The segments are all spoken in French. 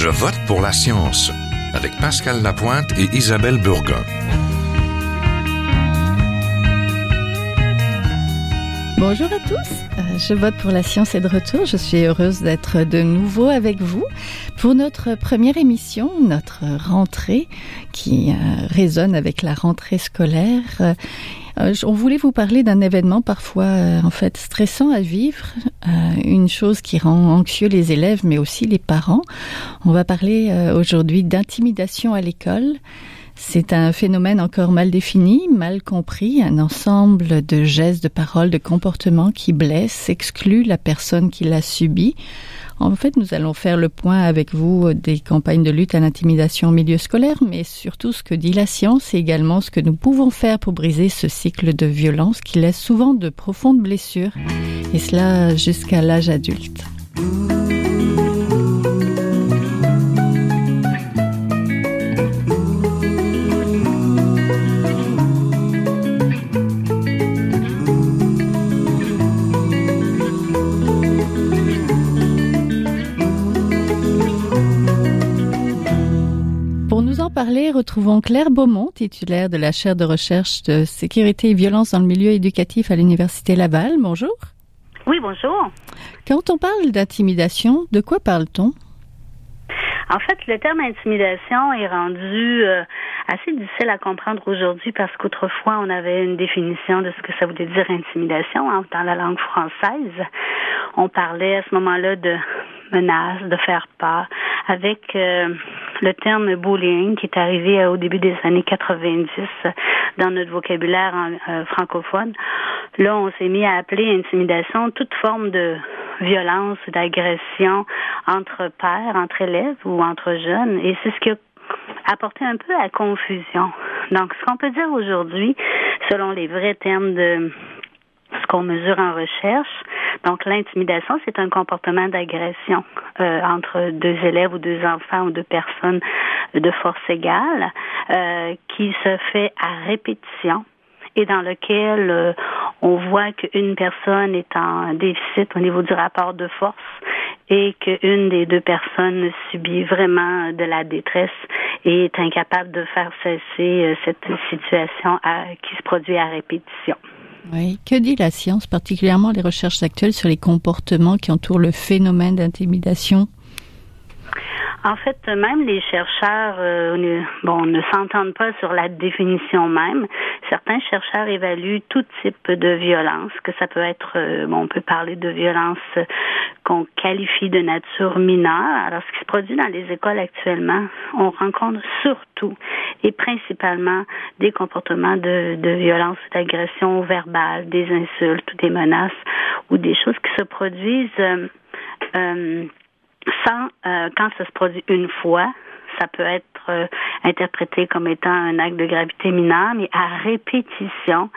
Je vote pour la science avec Pascal Lapointe et Isabelle Burgon. Bonjour à tous, euh, je vote pour la science et de retour. Je suis heureuse d'être de nouveau avec vous pour notre première émission, notre rentrée qui euh, résonne avec la rentrée scolaire. Euh, on voulait vous parler d'un événement parfois en fait stressant à vivre, une chose qui rend anxieux les élèves mais aussi les parents. On va parler aujourd'hui d'intimidation à l'école. C'est un phénomène encore mal défini, mal compris, un ensemble de gestes, de paroles, de comportements qui blessent, excluent la personne qui l'a subi. En fait, nous allons faire le point avec vous des campagnes de lutte à l'intimidation au milieu scolaire, mais surtout ce que dit la science et également ce que nous pouvons faire pour briser ce cycle de violence qui laisse souvent de profondes blessures, et cela jusqu'à l'âge adulte. Retrouvons Claire Beaumont, titulaire de la chaire de recherche de sécurité et violence dans le milieu éducatif à l'Université Laval. Bonjour. Oui, bonjour. Quand on parle d'intimidation, de quoi parle-t-on? En fait, le terme intimidation est rendu euh, assez difficile à comprendre aujourd'hui parce qu'autrefois, on avait une définition de ce que ça voulait dire intimidation hein, dans la langue française. On parlait à ce moment-là de menace, de faire peur, avec euh, le terme bullying qui est arrivé euh, au début des années 90 dans notre vocabulaire euh, francophone. Là, on s'est mis à appeler intimidation toute forme de violence, d'agression entre pères, entre élèves ou entre jeunes. Et c'est ce qui a apporté un peu à confusion. Donc, ce qu'on peut dire aujourd'hui, selon les vrais termes de ce qu'on mesure en recherche. Donc, l'intimidation, c'est un comportement d'agression euh, entre deux élèves ou deux enfants ou deux personnes de force égale euh, qui se fait à répétition et dans lequel euh, on voit qu'une personne est en déficit au niveau du rapport de force et qu'une des deux personnes subit vraiment de la détresse et est incapable de faire cesser cette situation qui se produit à répétition. Oui. Que dit la science, particulièrement les recherches actuelles sur les comportements qui entourent le phénomène d'intimidation? En fait, même les chercheurs euh, bon, ne s'entendent pas sur la définition même. Certains chercheurs évaluent tout type de violence, que ça peut être, euh, bon, on peut parler de violence qu'on qualifie de nature mineure. Alors, ce qui se produit dans les écoles actuellement, on rencontre surtout et principalement des comportements de, de violence, d'agression verbale, des insultes ou des menaces ou des choses qui se produisent euh, euh sans, euh, quand ça se produit une fois, ça peut être euh, interprété comme étant un acte de gravité mineure, mais à répétition,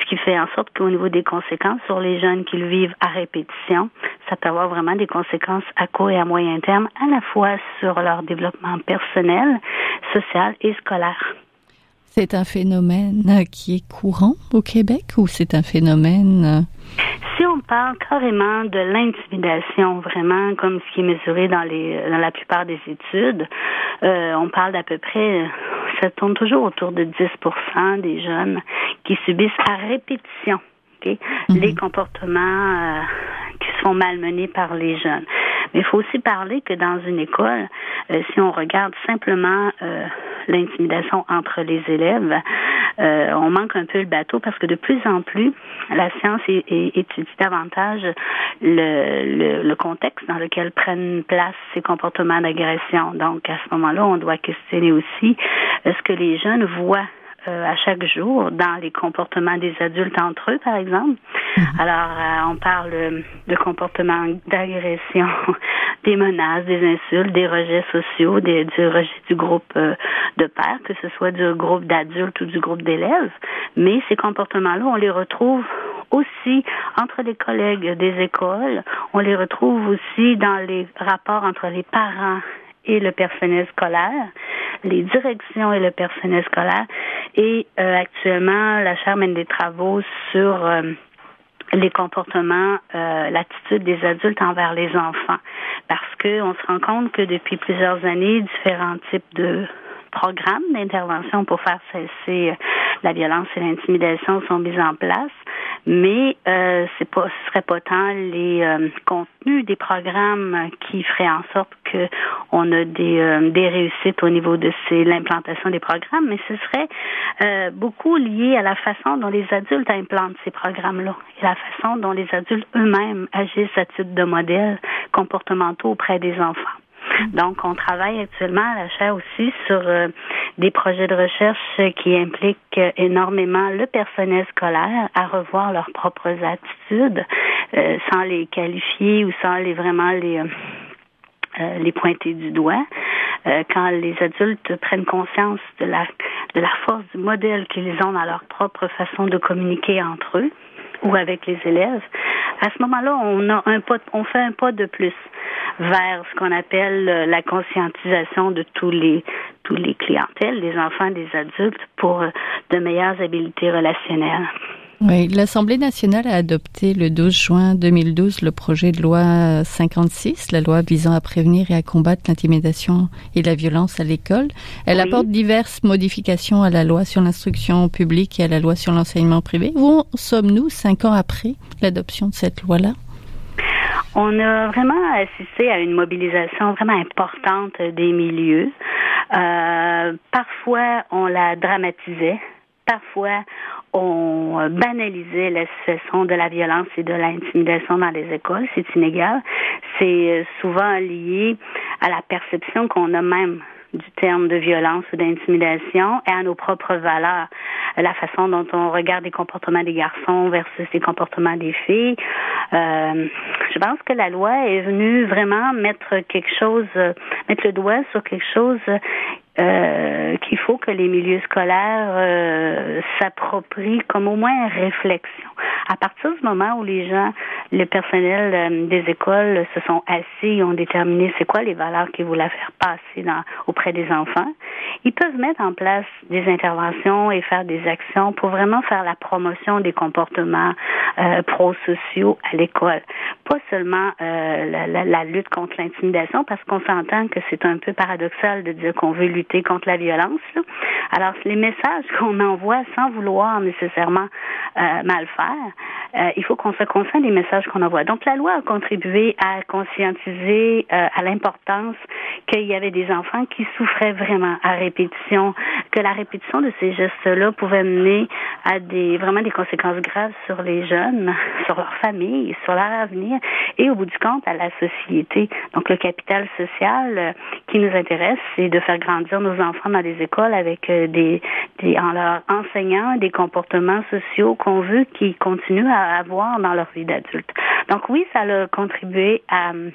ce qui fait en sorte qu'au niveau des conséquences sur les jeunes qui le vivent à répétition, ça peut avoir vraiment des conséquences à court et à moyen terme, à la fois sur leur développement personnel, social et scolaire. C'est un phénomène qui est courant au Québec ou c'est un phénomène euh, parle carrément de l'intimidation, vraiment comme ce qui est mesuré dans les dans la plupart des études, euh, on parle d'à peu près, ça tourne toujours autour de 10% des jeunes qui subissent à répétition mhm. les comportements euh, qui sont malmenés par les jeunes. Mais il faut aussi parler que dans une école, euh, si on regarde simplement l'intimidation entre les élèves, euh, on manque un peu le bateau parce que de plus en plus, la science étudie davantage le, le, contexte dans lequel prennent place ces comportements d'agression. Donc, à ce moment-là, on doit questionner aussi ce que les jeunes voient euh, à chaque jour dans les comportements des adultes entre eux, par exemple. Mhm. Alors, euh, on parle de comportements d'agression, des menaces, des insultes, des rejets sociaux, des, du rejet du groupe euh, de pères, que ce soit du groupe d'adultes ou du groupe d'élèves. Mais ces comportements-là, on les retrouve aussi entre les collègues des écoles. On les retrouve aussi dans les rapports entre les parents et le personnel scolaire, les directions et le personnel scolaire. Et euh, actuellement, la Chaire mène des travaux sur euh, les comportements, euh, l'attitude des adultes envers les enfants. Parce qu'on se rend compte que depuis plusieurs années, différents types de programmes d'intervention pour faire cesser la violence et l'intimidation sont mis en place mais euh, c'est pas ce serait pas tant les euh, contenus des programmes qui feraient en sorte que on a des euh, des réussites au niveau de ces l'implantation des programmes, mais ce serait euh, beaucoup lié à la façon dont les adultes implantent ces programmes-là et la façon dont les adultes eux-mêmes agissent à titre de modèles comportementaux auprès des enfants. Donc, on travaille actuellement à la chaire aussi sur euh, des projets de recherche qui impliquent énormément le personnel scolaire à revoir leurs propres attitudes euh, sans les qualifier ou sans les vraiment les euh, les pointer du doigt. quand les adultes prennent conscience de la de la force du modèle qu'ils ont dans leur propre façon de communiquer entre eux ou avec les élèves, à ce moment-là, on a un pas, on fait un pas de plus vers ce qu'on appelle euh, la conscientisation de tous les tous les clientèles, des enfants, des adultes, pour euh, de meilleures habiletés relationnelles. Oui, l'Assemblée nationale a adopté le 12 juin 2012 le projet de loi 56, la loi visant à prévenir et à combattre l'intimidation et la violence à l'école. Elle apporte diverses modifications à la loi sur l'instruction publique et à la loi sur l'enseignement privé. Où sommes-nous cinq ans après l'adoption de cette loi-là? On a vraiment assisté à une mobilisation vraiment importante des milieux. Euh, parfois, on la dramatisait. Parfois, on banalisait la situation de la violence et de l'intimidation dans les écoles. C'est inégal. C'est souvent lié à la perception qu'on a même du terme de violence ou d'intimidation et à nos propres valeurs. La façon dont on regarde les comportements des garçons versus les comportements des filles. Euh, je pense que la loi est venue vraiment mettre quelque chose, mettre le doigt sur quelque chose euh, qu'il faut que les milieux scolaires euh, s'approprient comme au moins réflexion. À partir du moment où les gens, le personnel euh, des écoles se sont assis et ont déterminé c'est quoi les valeurs qu'ils voulaient faire passer dans, auprès des enfants, ils peuvent mettre en place des interventions et faire des actions pour vraiment faire la promotion des comportements euh, pro-sociaux à l'école. Pas seulement euh, la, la, lutte contre l'intimidation, parce qu'on s'entend que c'est un peu paradoxal de dire qu'on veut lutter contre la violence. Là. Alors, les messages qu'on envoie sans vouloir nécessairement euh, mal faire, euh, il faut qu'on se concentre des messages qu'on envoie. Donc, la loi a contribué à conscientiser euh, à l'importance qu'il y avait des enfants qui souffraient vraiment à répétition, que la répétition de ces gestes-là pouvait mener à des vraiment des conséquences graves sur les jeunes, sur leur famille, sur leur avenir et au bout du compte à la société. Donc, le capital social euh, qui nous intéresse, c'est de faire grandir nos enfants dans des écoles avec des, des en leur enseignant des comportements sociaux qu'on veut qu'ils continuent à avoir dans leur vie d'adulte. Donc oui, ça a contribué à euh,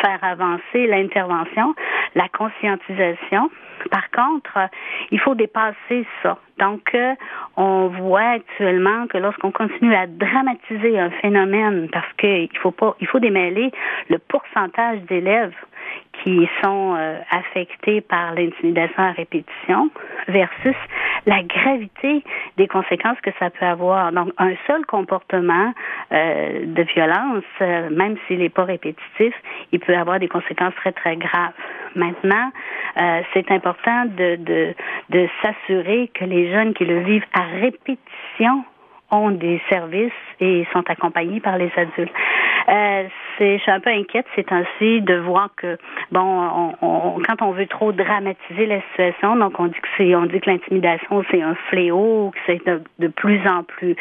faire avancer l'intervention, la conscientisation. Par contre, euh, il faut dépasser ça. Donc, euh, on voit actuellement que lorsqu'on continue à dramatiser un phénomène, parce qu'il faut pas, il faut démêler le pourcentage d'élèves qui sont euh, affectés par l'intimidation à répétition versus la gravité des conséquences que ça peut avoir. Donc, un seul comportement euh, de violence, euh, même s'il n'est pas répétitif, il peut avoir des conséquences très, très graves. Maintenant, euh, c'est important de, de, de s'assurer que les jeunes qui le vivent à répétition ont des services et sont accompagnés par les adultes. Euh, je suis un peu inquiète ces temps-ci de voir que bon, on, on, quand on veut trop dramatiser la situation, donc on dit que c'est, on dit que l'intimidation c'est un fléau, que c'est de, de plus en plus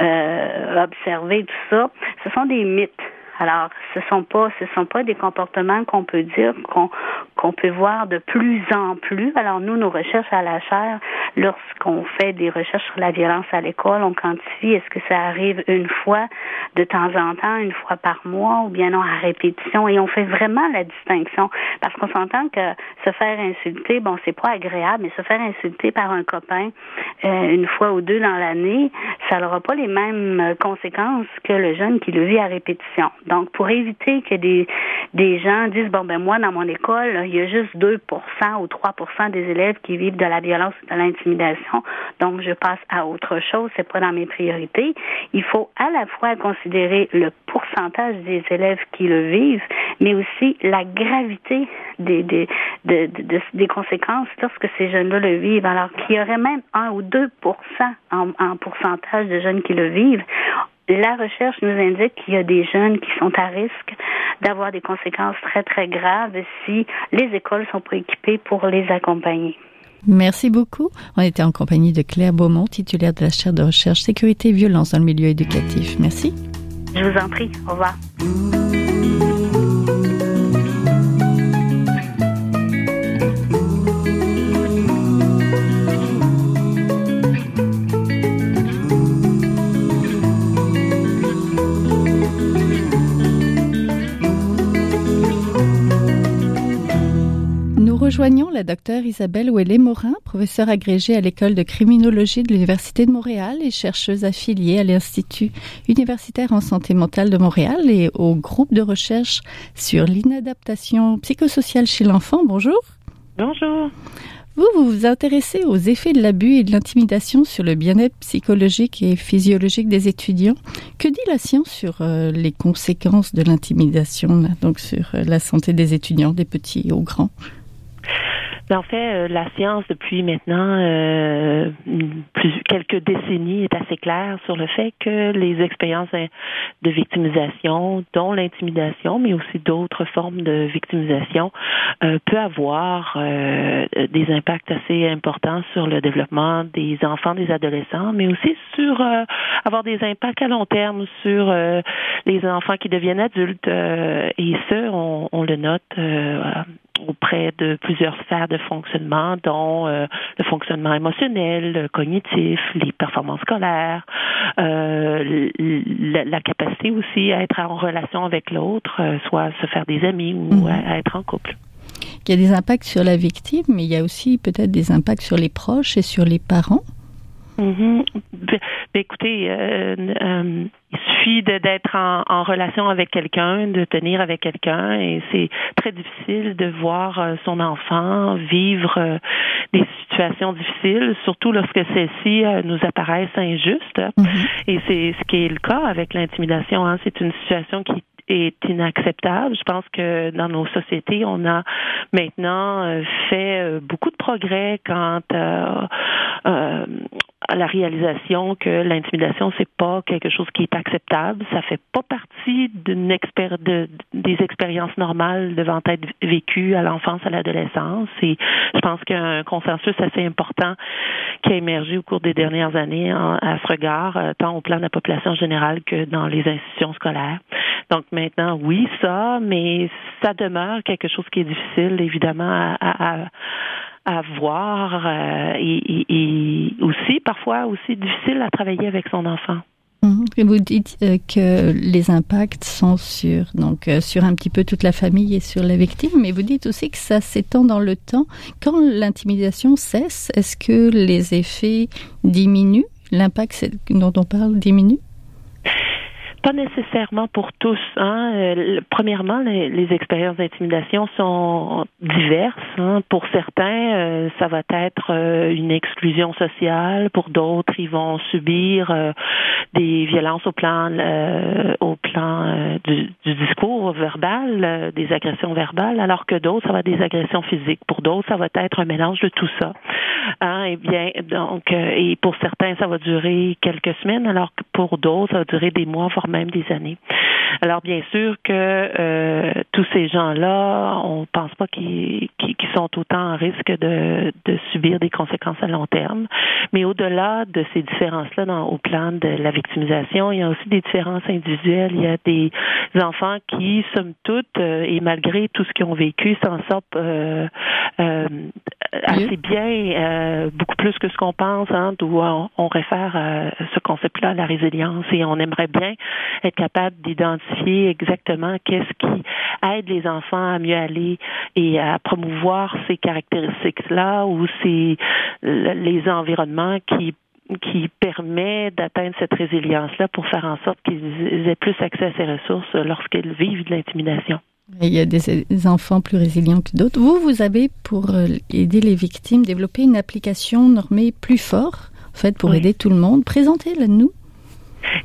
euh, observé, tout ça. Ce sont des mythes. Alors, ce sont pas, ce sont pas des comportements qu'on peut dire qu'on qu'on peut voir de plus en plus. Alors, nous, nos recherches à la chaire, lorsqu'on fait des recherches sur la violence à l'école, on quantifie est-ce que ça arrive une fois de temps en temps, une fois par mois, ou bien non à répétition, et on fait vraiment la distinction parce qu'on s'entend que se faire insulter, bon, c'est pas agréable, mais se faire insulter par un copain euh, une fois ou deux dans l'année, ça n'aura pas les mêmes conséquences que le jeune qui le vit à répétition. Donc, pour éviter que des, des gens disent, bon, ben moi, dans mon école, il y a juste 2% ou 3% des élèves qui vivent de la violence ou de l'intimidation, donc je passe à autre chose, c'est pas dans mes priorités. Il faut à la fois considérer le pourcentage des élèves qui le vivent, mais aussi la gravité des, des, des conséquences lorsque ces jeunes-là le vivent. Alors qu'il y aurait même 1 ou 2 en, en pourcentage de jeunes qui le vivent, la recherche nous indique qu'il y a des jeunes qui sont à risque d'avoir des conséquences très, très graves si les écoles sont préoccupées pour les accompagner. Merci beaucoup. On était en compagnie de Claire Beaumont, titulaire de la chaire de recherche sécurité et violence dans le milieu éducatif. Merci. Je vous en prie. Au revoir. Rejoignons la docteure Isabelle Ouellet-Morin, professeure agrégée à l'école de criminologie de l'Université de Montréal et chercheuse affiliée à l'Institut universitaire en santé mentale de Montréal et au groupe de recherche sur l'inadaptation psychosociale chez l'enfant. Bonjour. Bonjour. Vous, vous vous intéressez aux effets de l'abus et de l'intimidation sur le bien-être psychologique et physiologique des étudiants. Que dit la science sur euh, les conséquences de l'intimidation, donc sur euh, la santé des étudiants, des petits aux grands? En fait, euh, la science, depuis maintenant euh, plus, quelques décennies, est assez claire sur le fait que les expériences de victimisation, dont l'intimidation, mais aussi d'autres formes de victimisation, euh, peut avoir euh, des impacts assez importants sur le développement des enfants, des adolescents, mais aussi sur avoir des impacts à long terme sur les enfants qui deviennent adultes. et ce, on, on le note auprès de plusieurs sphères de fonctionnement, dont euh, le fonctionnement émotionnel, le cognitif, les performances scolaires, euh, la, capacité aussi à être en relation avec l'autre, euh, soit se faire des amis ou mhm. à, être en couple. Il y a des impacts sur la victime, mais il y a aussi peut-être des impacts sur les proches et sur les parents. Ben, écoutez, euh, euh, il suffit d'être en, en, relation avec quelqu'un, de tenir avec quelqu'un, et c'est très difficile de voir euh, son enfant vivre des situations difficiles, surtout lorsque celles-ci nous apparaissent injustes. Mhm. Et c'est ce qui est le cas avec l'intimidation. Hein. C'est une situation qui est inacceptable. Je pense que dans nos sociétés, on a maintenant fait beaucoup de progrès quant à à la réalisation que l'intimidation c'est pas quelque chose qui est acceptable, ça fait pas partie d'une de, des expériences normales devant être vécues à l'enfance, à l'adolescence. Et je pense qu'un consensus assez important qui a émergé au cours des dernières années à ce regard, euh, tant au plan de la population générale que dans les institutions scolaires. Donc maintenant, oui, ça, mais ça demeure quelque chose qui est difficile, évidemment, à, voir euh, et, aussi parfois aussi difficile à travailler avec son enfant. Mhm. Vous dites euh, que les impacts sont sur donc euh, sur un petit peu toute la famille et sur la victime, mais vous dites aussi que ça s'étend dans le temps. Quand l'intimidation cesse, est-ce que les effets diminuent? L'impact dont on parle diminue? Pas nécessairement pour tous. Hein. Euh, premièrement, les, expériences d'intimidation sont diverses. Hein. Pour certains, euh, ça va être euh, une exclusion sociale. Pour d'autres, ils vont subir des violences au plan, au plan du, discours verbal, des agressions verbales, alors que d'autres, ça va être des agressions physiques. Pour d'autres, ça va être un mélange de tout ça. Hein. Et bien, donc, et pour certains, ça va durer quelques semaines, alors que pour d'autres, ça va durer des mois, voire même des années. Alors bien sûr que euh, tous ces gens-là, on pense pas qu'ils sont autant en risque de, de, subir des conséquences à long terme. Mais au-delà de ces différences-là au plan de la victimisation, il y a aussi des différences individuelles. Il y a des enfants qui, somme toute, euh, et malgré tout ce qu'ils ont vécu, s'en sortent euh assez bien, beaucoup plus que ce qu'on pense, hein, d'où on, on réfère à ce concept-là, la résilience, et on aimerait bien être capable d'identifier exactement qu'est-ce qui aide les enfants à mieux aller et à promouvoir ces caractéristiques-là ou ces les environnements qui qui permet d'atteindre cette résilience-là pour faire en sorte qu'ils aient plus accès à ces ressources lorsqu'ils vivent de l'intimidation. Il y a des, enfants plus résilients que d'autres. Vous, vous avez, pour euh, aider les victimes, développé une application normée plus fort, en fait, pour aider tout le monde. Présentez-la nous.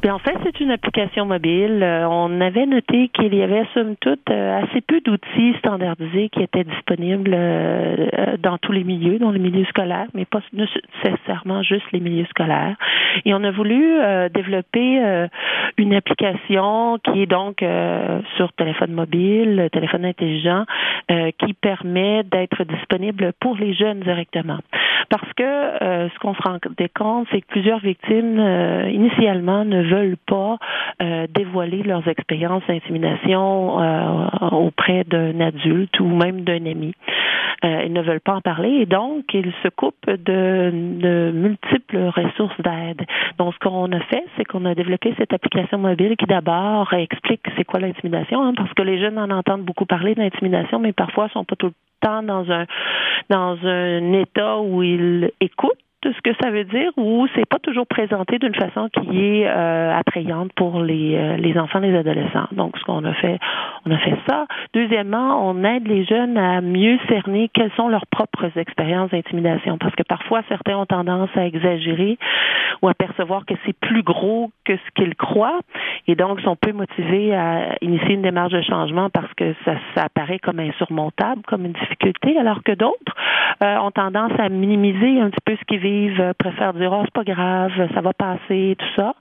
Bien, en fait, c'est une application mobile. Euh, on avait noté qu'il y avait, somme toute, euh, assez peu d'outils standardisés qui étaient disponibles euh, dans tous les milieux, dans les milieux scolaires, mais pas nécessairement juste les milieux scolaires. Et on a voulu développer une application qui est donc sur téléphone mobile, téléphone intelligent, qui permet d'être disponible pour les jeunes directement. Parce que ce qu'on se rendait compte, c'est que plusieurs victimes, initialement, ne veulent pas euh, dévoiler leurs expériences d'intimidation euh, auprès d'un adulte ou même d'un ami. Euh, ils ne veulent pas en parler et donc ils se coupent de, de multiples ressources d'aide. Donc ce qu'on a fait, c'est qu'on a développé cette application mobile qui d'abord explique c'est quoi l'intimidation, hein, parce que les jeunes en entendent beaucoup parler d'intimidation, mais parfois sont pas tout dans un dans un état où ils écoutent de ce que ça veut dire ou c'est pas toujours présenté d'une façon qui est euh, attrayante pour les, euh, les enfants, les adolescents. Donc, ce qu'on a fait, on a fait ça. Deuxièmement, on aide les jeunes à mieux cerner quelles sont leurs propres expériences d'intimidation parce que parfois certains ont tendance à exagérer ou à percevoir que c'est plus gros que ce qu'ils croient et donc sont peu motivés à initier une démarche de changement parce que ça, ça apparaît comme insurmontable, comme une difficulté, alors que d'autres euh, ont tendance à minimiser un petit peu ce qu'ils vivent euh, préfèrent dire oh c'est pas grave, ça va passer, tout ça.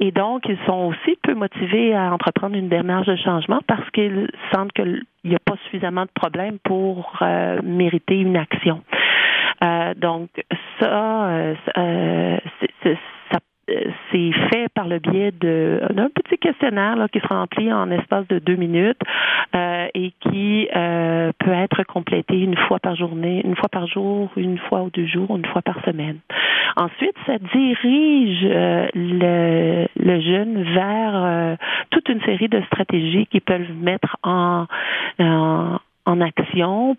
Et donc ils sont aussi peu motivés à entreprendre une démarche de changement parce qu'ils sentent qu'il n'y a pas suffisamment de problèmes pour euh, mériter une action. Euh, donc ça, c'est fait par le biais d'un petit questionnaire là, qui se remplit en espace de deux minutes euh, et qui euh, peut être complété une fois par journée, une fois par jour, une fois ou deux jours, une fois par semaine. Ensuite, ça dirige euh, le, le, jeune vers toute une série de stratégies qui peuvent mettre en, en action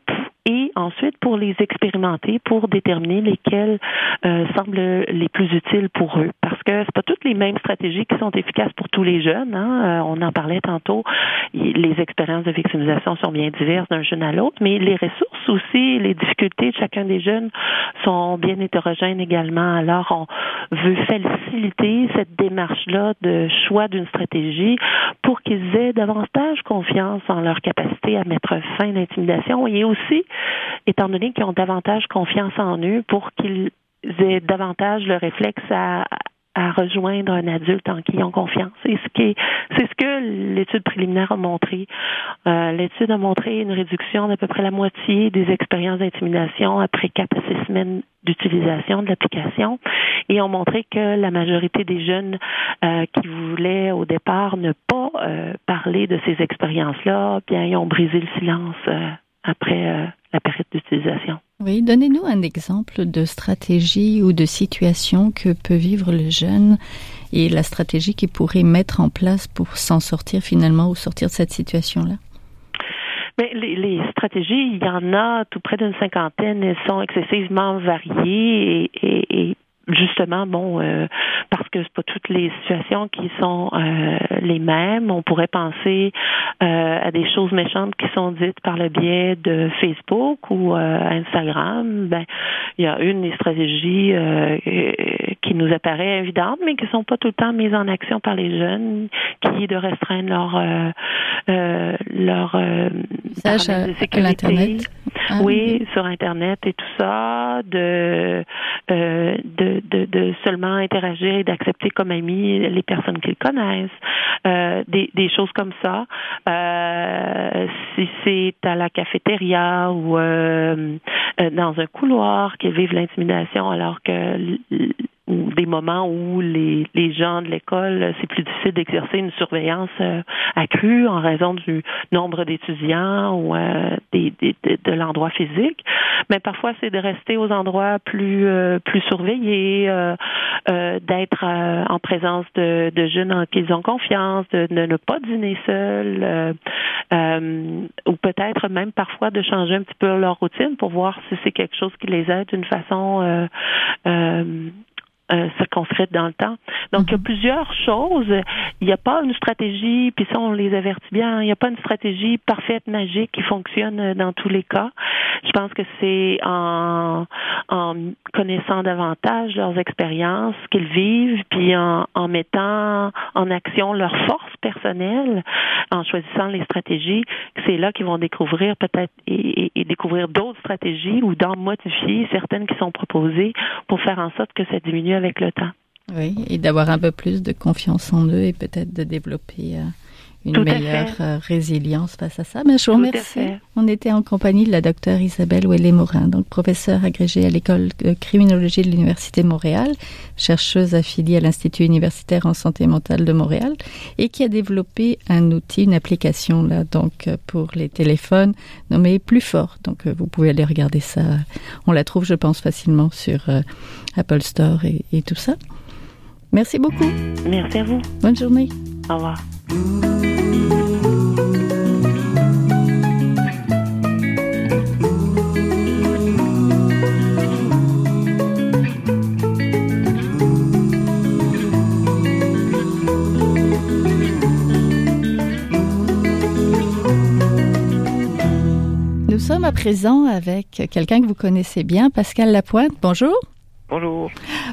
et ensuite pour les expérimenter pour déterminer lesquels euh, semblent les plus utiles pour eux. Parce que c'est pas toutes les mêmes stratégies qui sont efficaces pour tous les jeunes. Hein. Euh, on en parlait tantôt. Les expériences de victimisation sont bien diverses d'un jeune à l'autre, mais les ressources aussi, les difficultés de chacun des jeunes sont bien hétérogènes également. Alors on veut faciliter cette démarche-là de choix d'une stratégie pour qu'ils aient davantage confiance en leur capacité à mettre fin à l'intimidation et aussi étant donné qu'ils ont davantage confiance en eux pour qu'ils aient davantage le réflexe à, à rejoindre un adulte en qui ils ont confiance. C'est ce qui c'est ce que l'étude préliminaire a montré. Euh, l'étude a montré une réduction d'à peu près la moitié des expériences d'intimidation après quatre à six semaines d'utilisation de l'application et ont montré que la majorité des jeunes euh, qui voulaient au départ ne pas euh, parler de ces expériences-là, bien ils ont brisé le silence après euh, la période d'utilisation. Oui, donnez-nous un exemple de stratégie ou de situation que peut vivre le jeune et la stratégie qu'il pourrait mettre en place pour s'en sortir finalement ou sortir de cette situation-là. Mais les, les, stratégies, il y en a tout près d'une cinquantaine, elles sont excessivement variées et, et, et justement, bon, euh, parce que c'est pas toutes les situations qui sont euh, les mêmes. On pourrait penser euh, à des choses méchantes qui sont dites par le biais de Facebook ou Instagram. Ben, il y a une des stratégies qui nous apparaît évidente, mais qui sont pas tout le temps mises en action par les jeunes, qui est de restreindre leur leur à, l'internet. Ah, oui, sur internet et tout ça, de de de, de, seulement interagir et d'accepter comme amis les personnes qu'ils connaissent, euh, des, des, choses comme ça. Euh, si c'est à la cafétéria ou euh, euh dans un couloir qu'ils vivent l'intimidation alors que ou des moments où les, les gens de l'école, c'est plus difficile d'exercer une surveillance euh, accrue en raison du nombre d'étudiants ou euh, des, des, de, l'endroit physique. Mais parfois, c'est de rester aux endroits plus euh, plus surveillés, d'être en présence de, de, jeunes en qui ils ont confiance, de, de ne pas dîner seul, ou peut-être même parfois de changer un petit peu leur routine pour voir si c'est quelque chose qui les aide d'une façon euh, circonscrite dans le temps. Donc, il y a mhm. plusieurs choses. Il n'y a pas une stratégie, puis ça, on les avertit bien, il n'y a pas une stratégie parfaite, magique, qui fonctionne dans tous les cas. Je pense que c'est en, en connaissant davantage leurs expériences qu'ils vivent, puis en, en mettant en action leurs forces personnelles, en choisissant les stratégies, c'est là qu'ils vont découvrir peut-être et, et, découvrir d'autres stratégies ou d'en modifier certaines qui sont proposées pour faire en sorte que ça diminue avec le temps. Oui, et d'avoir un peu plus de confiance en eux et peut-être de développer euh, une meilleure euh, résilience face à ça. Mais je vous remercie. On était en compagnie de la docteure Isabelle Ouellet-Morin, donc professeure agrégée à l'école de criminologie de l'Université de Montréal, chercheuse affiliée à l'Institut universitaire en santé mentale de Montréal et qui a développé un outil, une application là, donc pour les téléphones nommé Plus Fort. Donc euh, vous pouvez aller regarder ça. On la trouve, je pense, facilement sur euh, Apple Store et, et tout ça. Merci beaucoup. Merci à vous. Bonne journée. Au revoir. Nous sommes à présent avec quelqu'un que vous connaissez bien, Pascal Lapointe. Bonjour. Bonjour.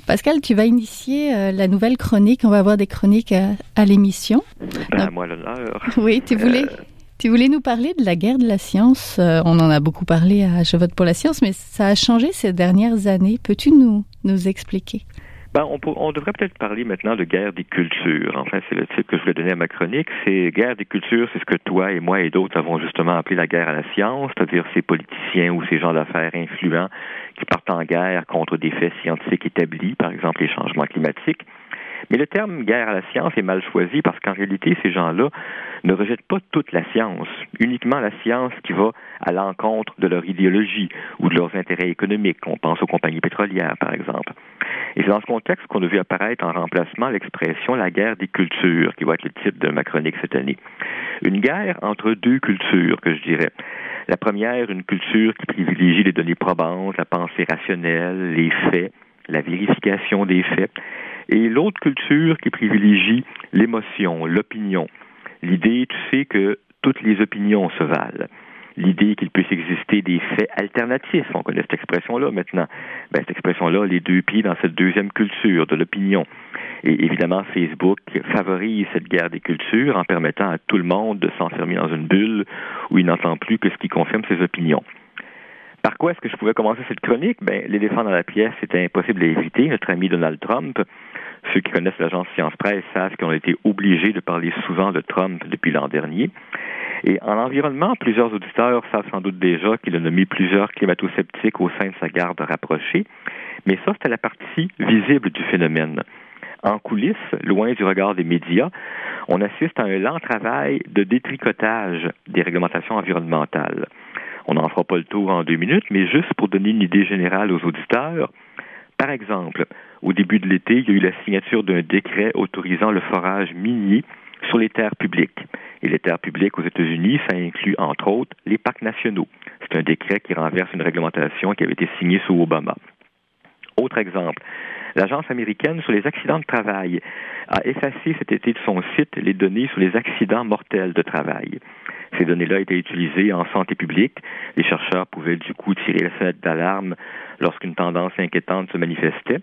Pascal, tu vas initier euh, la nouvelle chronique. On va avoir des chroniques à, l'émission. Ben, à moi l'honneur. Oui, tu voulais, euh, tu voulais nous parler de la guerre de la science. Euh, on en a beaucoup parlé à Je vote pour la science, mais ça a changé ces dernières années. Peux-tu nous, nous expliquer? Ben, on, on, devrait peut-être parler maintenant de guerre des cultures. Enfin, c'est le titre que je voulais donner à ma chronique. C'est guerre des cultures, c'est ce que toi et moi et d'autres avons justement appelé la guerre à la science, c'est-à-dire ces politiciens ou ces gens d'affaires influents qui partent en guerre contre des faits scientifiques établis, par exemple les changements climatiques. Mais le terme guerre à la science est mal choisi parce qu'en réalité, ces gens-là ne rejettent pas toute la science, uniquement la science qui va à l'encontre de leur idéologie ou de leurs intérêts économiques. On pense aux compagnies pétrolières, par exemple. Et c'est dans ce contexte qu'on a vu apparaître en remplacement l'expression la guerre des cultures, qui va être le titre de ma chronique cette année. Une guerre entre deux cultures, que je dirais. La première, une culture qui privilégie les données probantes, la pensée rationnelle, les faits, la vérification des faits, et l'autre culture qui privilégie l'émotion, l'opinion. L'idée, tu sais, que toutes les opinions se valent. L'idée qu'il puisse exister des faits alternatifs, on connaît cette expression-là maintenant. Ben, cette expression-là, les deux pieds dans cette deuxième culture de l'opinion. Et évidemment, Facebook favorise cette guerre des cultures en permettant à tout le monde de s'enfermer dans une bulle où il n'entend plus que ce qui confirme ses opinions. Par quoi est-ce que je pouvais commencer cette chronique? Ben, l'éléphant dans la pièce, c'était impossible à éviter. Notre ami Donald Trump, ceux qui connaissent l'agence Science Presse savent qu'on a été obligés de parler souvent de Trump depuis l'an dernier. Et en environnement, plusieurs auditeurs savent sans doute déjà qu'il a nommé plusieurs climato-sceptiques au sein de sa garde rapprochée. Mais ça, c'était la partie visible du phénomène. En coulisses, loin du regard des médias, on assiste à un lent travail de détricotage des réglementations environnementales. On n'en fera pas le tour en deux minutes, mais juste pour donner une idée générale aux auditeurs. Par exemple, au début de l'été, il y a eu la signature d'un décret autorisant le forage minier sur les terres publiques. Et les terres publiques aux États-Unis, ça inclut entre autres les parcs nationaux. C'est un décret qui renverse une réglementation qui avait été signée sous Obama. Autre exemple, l'Agence américaine sur les accidents de travail a effacé cet été de son site les données sur les accidents mortels de travail. Ces données-là étaient utilisées en santé publique. Les chercheurs pouvaient du coup tirer la sonnette d'alarme lorsqu'une tendance inquiétante se manifestait.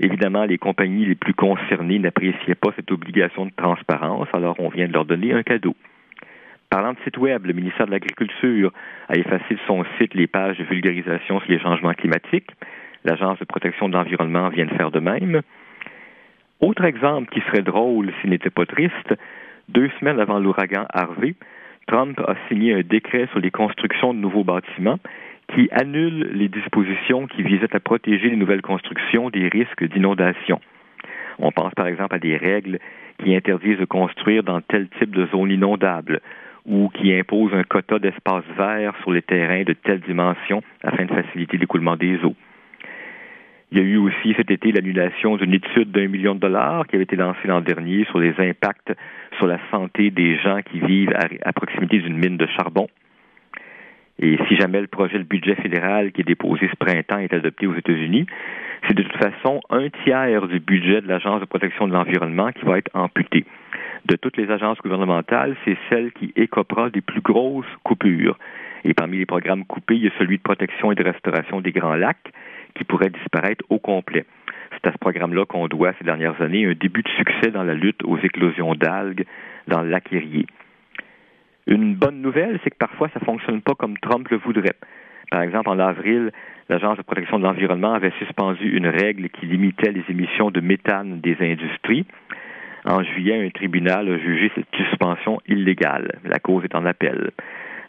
Évidemment, les compagnies les plus concernées n'appréciaient pas cette obligation de transparence, alors on vient de leur donner un cadeau. Parlant de site web, le ministère de l'Agriculture a effacé de son site les pages de vulgarisation sur les changements climatiques. L'Agence de protection de l'environnement vient de faire de même. Autre exemple qui serait drôle s'il n'était pas triste, deux semaines avant l'ouragan Harvey, Trump a signé un décret sur les constructions de nouveaux bâtiments qui annule les dispositions qui visaient à protéger les nouvelles constructions des risques d'inondation. On pense par exemple à des règles qui interdisent de construire dans tel type de zone inondable ou qui imposent un quota d'espace vert sur les terrains de telle dimension afin de faciliter l'écoulement des eaux. Il y a eu aussi cet été l'annulation d'une étude d'un million de dollars qui avait été lancée l'an dernier sur les impacts sur la santé des gens qui vivent à, proximité d'une mine de charbon. Et si jamais le projet de budget fédéral qui est déposé ce printemps est adopté aux États-Unis, c'est de toute façon un tiers du budget de l'Agence de protection de l'environnement qui va être amputé. De toutes les agences gouvernementales, c'est celle qui écopera des plus grosses coupures. Et parmi les programmes coupés, il y a celui de protection et de restauration des Grands Lacs qui pourrait disparaître au complet. C'est à ce programme-là qu'on doit, ces dernières années, un début de succès dans la lutte aux éclosions d'algues dans le lac. Une bonne nouvelle, c'est que parfois, ça ne fonctionne pas comme Trump le voudrait. Par exemple, en avril, l'Agence de protection de l'environnement avait suspendu une règle qui limitait les émissions de méthane des industries. En juillet, un tribunal a jugé cette suspension illégale. La cause est en appel.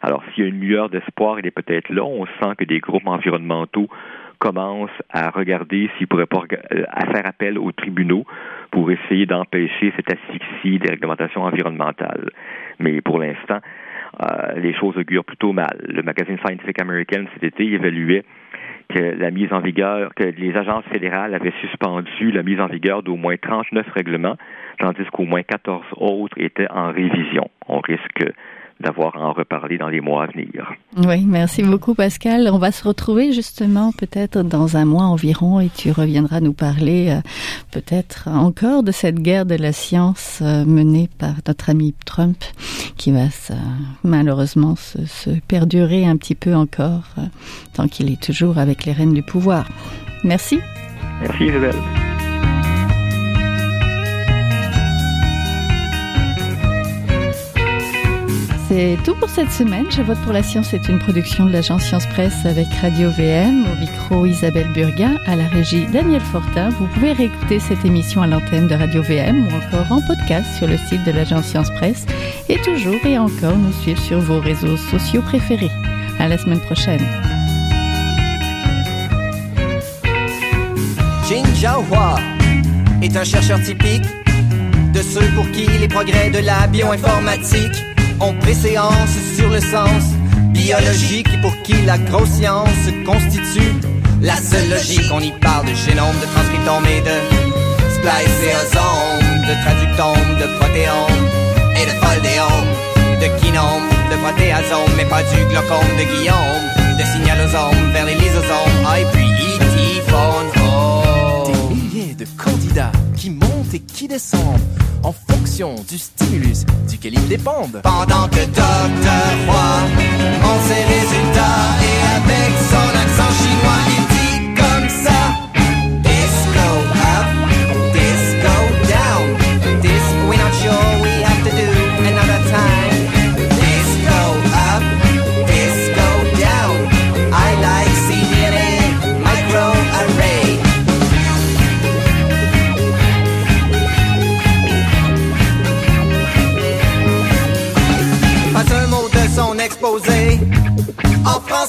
Alors, s'il y a une lueur d'espoir, il est peut-être là. On sent que des groupes environnementaux commencent à regarder s'ils pourraient pas euh, à faire appel aux tribunaux pour essayer d'empêcher cette asphyxie des réglementations environnementales. Mais pour l'instant, euh, les choses augurent plutôt mal. Le magazine Scientific American cet été évaluait que la mise en vigueur, que les agences fédérales avaient suspendu la mise en vigueur d'au moins 39 règlements, tandis qu'au moins 14 autres étaient en révision. On risque d'avoir à en reparler dans les mois à venir. Oui, merci beaucoup Pascal. On va se retrouver justement peut-être dans un mois environ et tu reviendras nous parler euh, peut-être encore de cette guerre de la science euh, menée par notre ami Trump qui va malheureusement se, se, perdurer un petit peu encore euh, tant qu'il est toujours avec les rênes du pouvoir. Merci. Merci Isabelle. C'est tout pour cette semaine. Je vote pour la science est une production de l'agence Science Presse avec Radio VM, au micro Isabelle Burguin, à la régie Daniel Fortin. Vous pouvez réécouter cette émission à l'antenne de Radio VM ou encore en podcast sur le site de l'agence Science Presse et toujours et encore nous suivre sur vos réseaux sociaux préférés. À la semaine prochaine. Jin Jiahua est un chercheur typique de ceux pour qui les progrès de la bioinformatique ont préséance sur le sens biologique pour qui la grosse science constitue la seule logique. On y parle de génome, de transcriptome et de spliceosome, de traductome, de protéome et de foldéome, de kinome, de protéasome, mais pas du glaucome de Guillaume, de signalosome vers les lysosomes, ah, et puis. Des milliers de candidats qui montent et qui descendent en du stimulus duquel ils dépendent. Pendant que Dr. Roy en ses résultats et avec son accent chinois,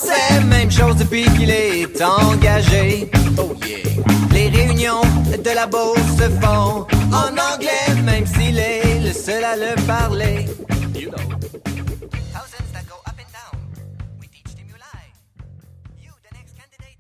français, même chose depuis qu'il est engagé. Oh yeah. Les réunions de la bourse se font en anglais, même s'il est le seul à le parler.